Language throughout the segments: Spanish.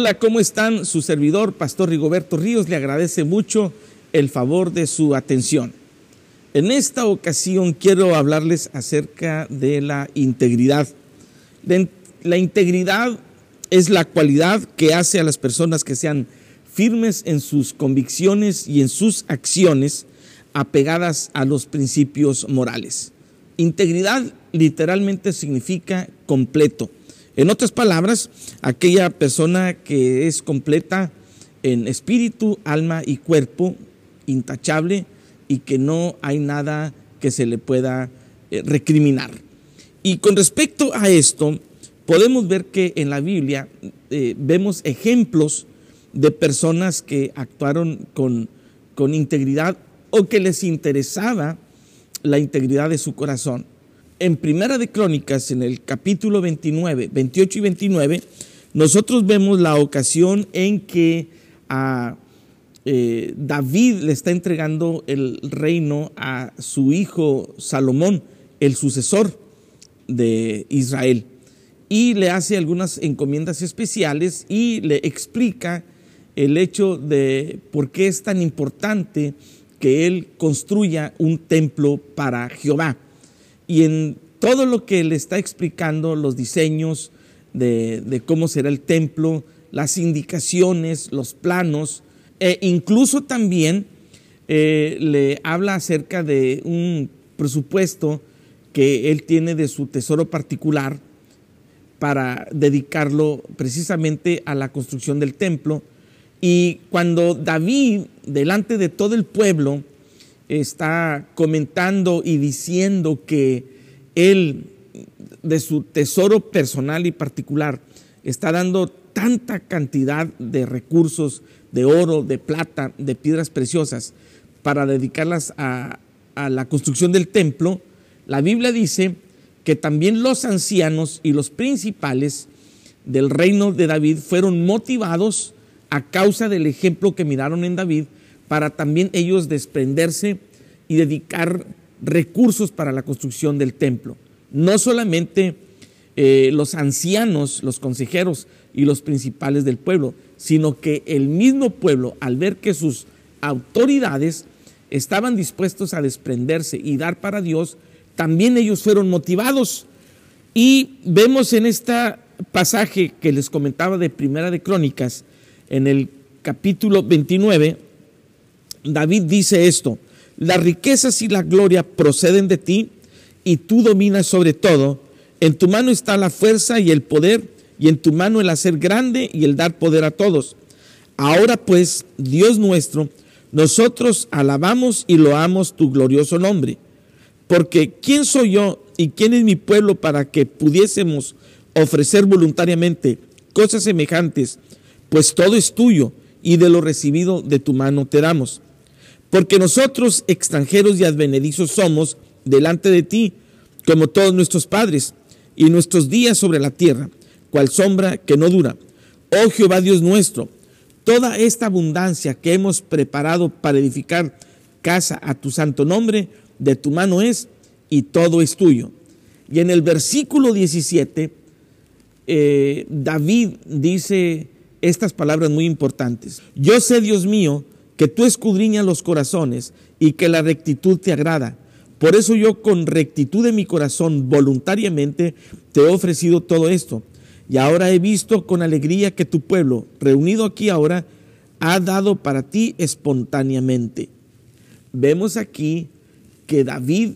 Hola, ¿cómo están? Su servidor, Pastor Rigoberto Ríos, le agradece mucho el favor de su atención. En esta ocasión quiero hablarles acerca de la integridad. La integridad es la cualidad que hace a las personas que sean firmes en sus convicciones y en sus acciones apegadas a los principios morales. Integridad literalmente significa completo en otras palabras, aquella persona que es completa en espíritu, alma y cuerpo, intachable y que no hay nada que se le pueda eh, recriminar. Y con respecto a esto, podemos ver que en la Biblia eh, vemos ejemplos de personas que actuaron con, con integridad o que les interesaba la integridad de su corazón en Primera de Crónicas, en el capítulo 29, 28 y 29, nosotros vemos la ocasión en que a eh, David le está entregando el reino a su hijo Salomón, el sucesor de Israel, y le hace algunas encomiendas especiales y le explica el hecho de por qué es tan importante que él construya un templo para Jehová y en todo lo que le está explicando, los diseños de, cómo será el templo, las indicaciones, los planos, e incluso también eh, le habla acerca de un presupuesto que él tiene de su tesoro particular para dedicarlo precisamente a la construcción del templo. Y cuando David, delante de todo el pueblo, está comentando y diciendo que él, de su tesoro personal y particular, está dando tanta cantidad de recursos, de oro, de plata, de piedras preciosas, para dedicarlas a, a la construcción del templo, la Biblia dice que también los ancianos y los principales del reino de David fueron motivados a causa del ejemplo que miraron en David para también ellos desprenderse y dedicar recursos para la construcción del templo. No solamente eh, los ancianos, los consejeros y los principales del pueblo, sino que el mismo pueblo, al ver que sus autoridades estaban dispuestos a desprenderse y dar para Dios, también ellos fueron motivados. Y vemos en este pasaje que les comentaba de Primera de Crónicas, en el capítulo 29, David dice esto, las riquezas y la gloria proceden de ti y tú dominas sobre todo. En tu mano está la fuerza y el poder y en tu mano el hacer grande y el dar poder a todos. Ahora pues, Dios nuestro, nosotros alabamos y loamos tu glorioso nombre. Porque ¿quién soy yo y quién es mi pueblo para que pudiésemos ofrecer voluntariamente cosas semejantes? Pues todo es tuyo y de lo recibido de tu mano te damos. Porque nosotros extranjeros y advenedizos somos delante de ti, como todos nuestros padres, y nuestros días sobre la tierra, cual sombra que no dura. Oh Jehová Dios nuestro, toda esta abundancia que hemos preparado para edificar casa a tu santo nombre, de tu mano es, y todo es tuyo. Y en el versículo 17, eh, David dice estas palabras muy importantes. Yo sé, Dios mío, que tú escudriñas los corazones y que la rectitud te agrada. Por eso yo con rectitud de mi corazón voluntariamente te he ofrecido todo esto. Y ahora he visto con alegría que tu pueblo, reunido aquí ahora, ha dado para ti espontáneamente. Vemos aquí que David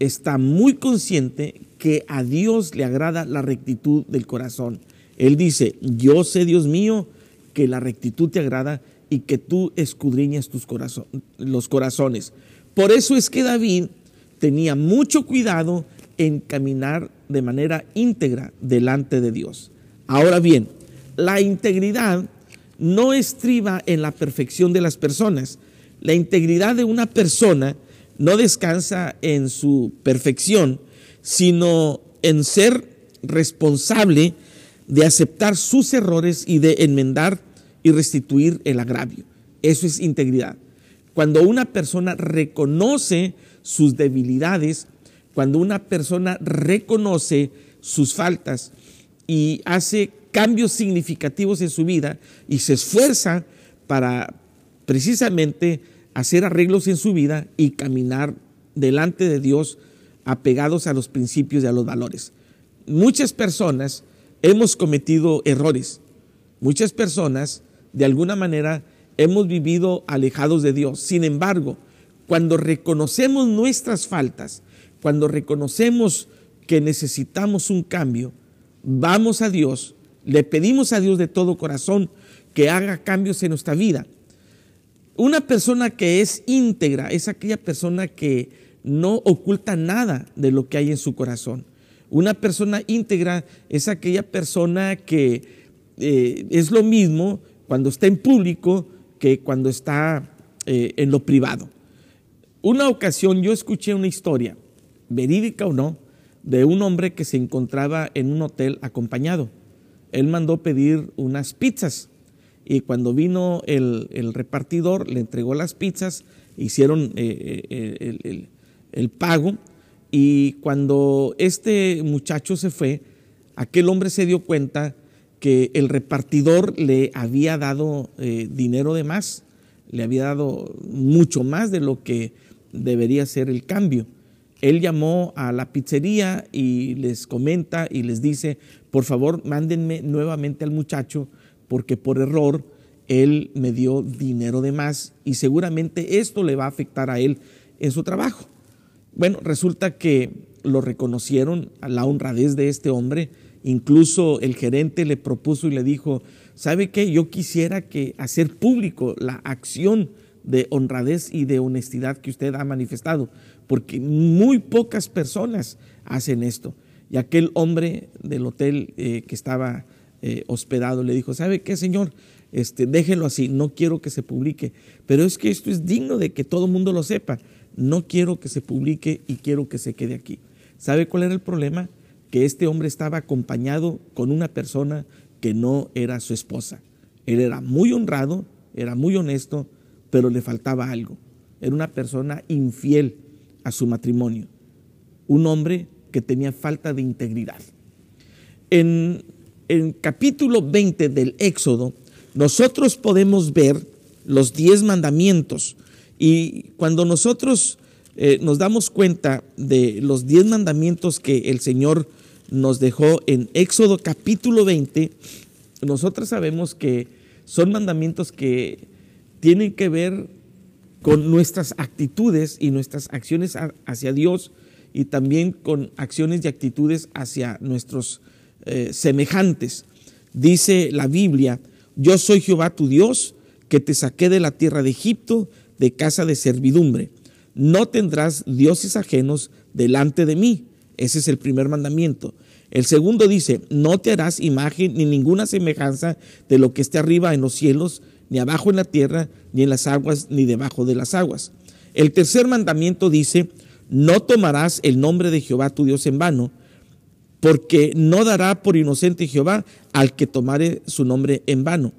está muy consciente que a Dios le agrada la rectitud del corazón. Él dice, yo sé, Dios mío, que la rectitud te agrada y que tú escudriñas tus los corazones. Por eso es que David tenía mucho cuidado en caminar de manera íntegra delante de Dios. Ahora bien, la integridad no estriba en la perfección de las personas. La integridad de una persona no descansa en su perfección, sino en ser responsable de aceptar sus errores y de enmendar y restituir el agravio. Eso es integridad. Cuando una persona reconoce sus debilidades, cuando una persona reconoce sus faltas y hace cambios significativos en su vida y se esfuerza para precisamente hacer arreglos en su vida y caminar delante de Dios apegados a los principios y a los valores. Muchas personas hemos cometido errores. Muchas personas, de alguna manera, hemos vivido alejados de Dios. Sin embargo, cuando reconocemos nuestras faltas, cuando reconocemos que necesitamos un cambio, vamos a Dios, le pedimos a Dios de todo corazón que haga cambios en nuestra vida. Una persona que es íntegra es aquella persona que no oculta nada de lo que hay en su corazón. Una persona íntegra es aquella persona que eh, es lo mismo cuando está en público que cuando está eh, en lo privado. Una ocasión yo escuché una historia, verídica o no, de un hombre que se encontraba en un hotel acompañado. Él mandó pedir unas pizzas y cuando vino el, repartidor le entregó las pizzas, hicieron eh, el, el pago y cuando este muchacho se fue, aquel hombre se dio cuenta que el repartidor le había dado eh, dinero de más, le había dado mucho más de lo que debería ser el cambio. Él llamó a la pizzería y les comenta y les dice, por favor, mándenme nuevamente al muchacho porque por error él me dio dinero de más y seguramente esto le va a afectar a él en su trabajo. Bueno, resulta que lo reconocieron la honradez de este hombre. Incluso el gerente le propuso y le dijo, ¿sabe qué? Yo quisiera que hacer público la acción de honradez y de honestidad que usted ha manifestado, porque muy pocas personas hacen esto. Y aquel hombre del hotel eh, que estaba eh, hospedado le dijo, ¿sabe qué, señor? Este, déjelo así, no quiero que se publique, pero es que esto es digno de que todo el mundo lo sepa no quiero que se publique y quiero que se quede aquí. ¿Sabe cuál era el problema? Que este hombre estaba acompañado con una persona que no era su esposa. Él era muy honrado, era muy honesto, pero le faltaba algo. Era una persona infiel a su matrimonio. Un hombre que tenía falta de integridad. En el capítulo 20 del Éxodo, nosotros podemos ver los diez mandamientos y cuando nosotros eh, nos damos cuenta de los diez mandamientos que el Señor nos dejó en Éxodo capítulo 20, nosotros sabemos que son mandamientos que tienen que ver con nuestras actitudes y nuestras acciones hacia Dios y también con acciones y actitudes hacia nuestros eh, semejantes. Dice la Biblia, yo soy Jehová tu Dios, que te saqué de la tierra de Egipto, de casa de servidumbre. No tendrás dioses ajenos delante de mí. Ese es el primer mandamiento. El segundo dice, no te harás imagen ni ninguna semejanza de lo que esté arriba en los cielos, ni abajo en la tierra, ni en las aguas, ni debajo de las aguas. El tercer mandamiento dice, no tomarás el nombre de Jehová tu Dios en vano, porque no dará por inocente Jehová al que tomare su nombre en vano.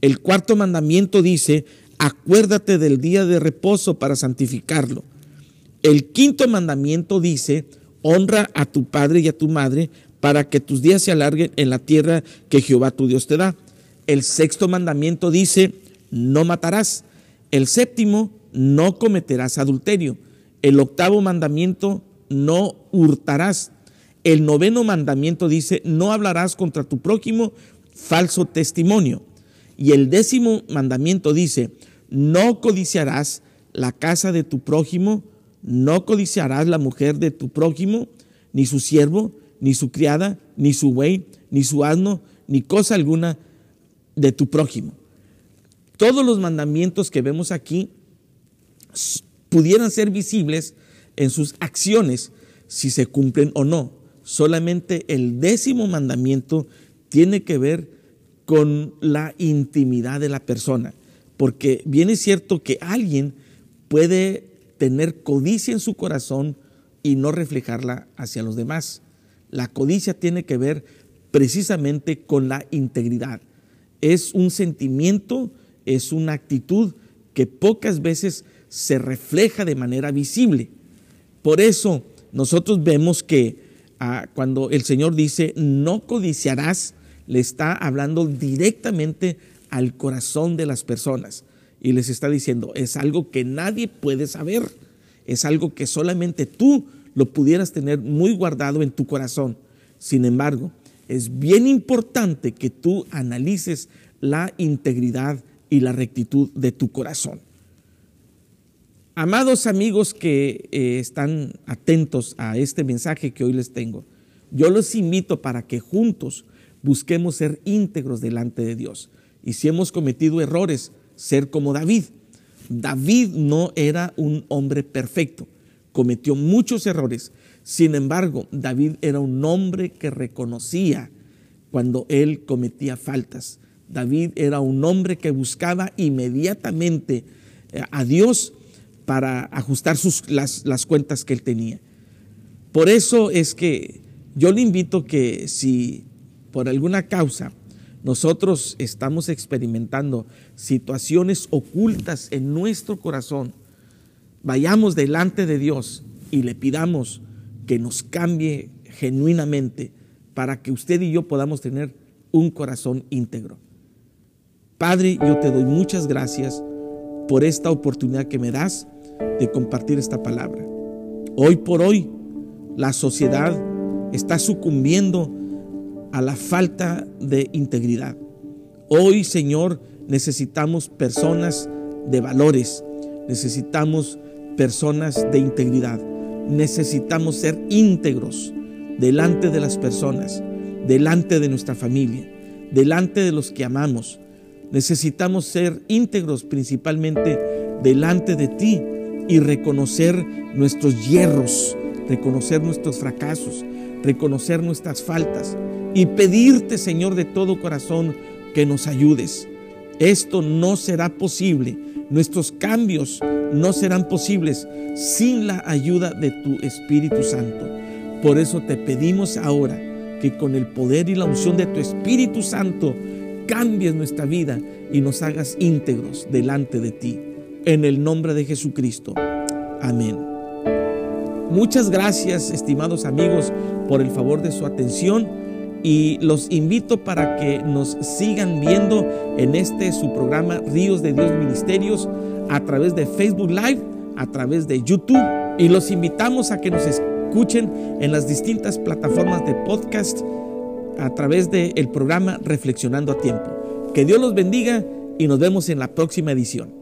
El cuarto mandamiento dice, acuérdate del día de reposo para santificarlo. El quinto mandamiento dice, honra a tu padre y a tu madre para que tus días se alarguen en la tierra que Jehová tu Dios te da. El sexto mandamiento dice, no matarás. El séptimo, no cometerás adulterio. El octavo mandamiento, no hurtarás. El noveno mandamiento dice, no hablarás contra tu prójimo falso testimonio. Y el décimo mandamiento dice, no codiciarás la casa de tu prójimo, no codiciarás la mujer de tu prójimo, ni su siervo, ni su criada, ni su buey, ni su asno, ni cosa alguna de tu prójimo. Todos los mandamientos que vemos aquí pudieran ser visibles en sus acciones si se cumplen o no. Solamente el décimo mandamiento tiene que ver con la intimidad de la persona, porque bien es cierto que alguien puede tener codicia en su corazón y no reflejarla hacia los demás. La codicia tiene que ver precisamente con la integridad. Es un sentimiento, es una actitud que pocas veces se refleja de manera visible. Por eso nosotros vemos que ah, cuando el Señor dice, no codiciarás, le está hablando directamente al corazón de las personas y les está diciendo, es algo que nadie puede saber, es algo que solamente tú lo pudieras tener muy guardado en tu corazón. Sin embargo, es bien importante que tú analices la integridad y la rectitud de tu corazón. Amados amigos que eh, están atentos a este mensaje que hoy les tengo, yo los invito para que juntos busquemos ser íntegros delante de Dios. Y si hemos cometido errores, ser como David. David no era un hombre perfecto, cometió muchos errores. Sin embargo, David era un hombre que reconocía cuando él cometía faltas. David era un hombre que buscaba inmediatamente eh, a Dios para ajustar las, las cuentas que él tenía. Por eso es que yo le invito que si por alguna causa nosotros estamos experimentando situaciones ocultas en nuestro corazón, vayamos delante de Dios y le pidamos que nos cambie genuinamente para que usted y yo podamos tener un corazón íntegro. Padre, yo te doy muchas gracias por esta oportunidad que me das de compartir esta palabra. Hoy por hoy la sociedad está sucumbiendo a la falta de integridad. Hoy, Señor, necesitamos personas de valores, necesitamos personas de integridad, necesitamos ser íntegros delante de las personas, delante de nuestra familia, delante de los que amamos. Necesitamos ser íntegros principalmente delante de ti y reconocer nuestros hierros, reconocer nuestros fracasos, reconocer nuestras faltas y pedirte, Señor, de todo corazón que nos ayudes. Esto no será posible, nuestros cambios no serán posibles sin la ayuda de tu Espíritu Santo. Por eso te pedimos ahora que con el poder y la unción de tu Espíritu Santo cambies nuestra vida y nos hagas íntegros delante de ti. En el nombre de Jesucristo. Amén. Muchas gracias, estimados amigos, por el favor de su atención y los invito para que nos sigan viendo en este su programa Ríos de Dios Ministerios a través de Facebook Live, a través de YouTube y los invitamos a que nos escuchen en las distintas plataformas de podcast a través del programa Reflexionando a Tiempo. Que Dios los bendiga y nos vemos en la próxima edición.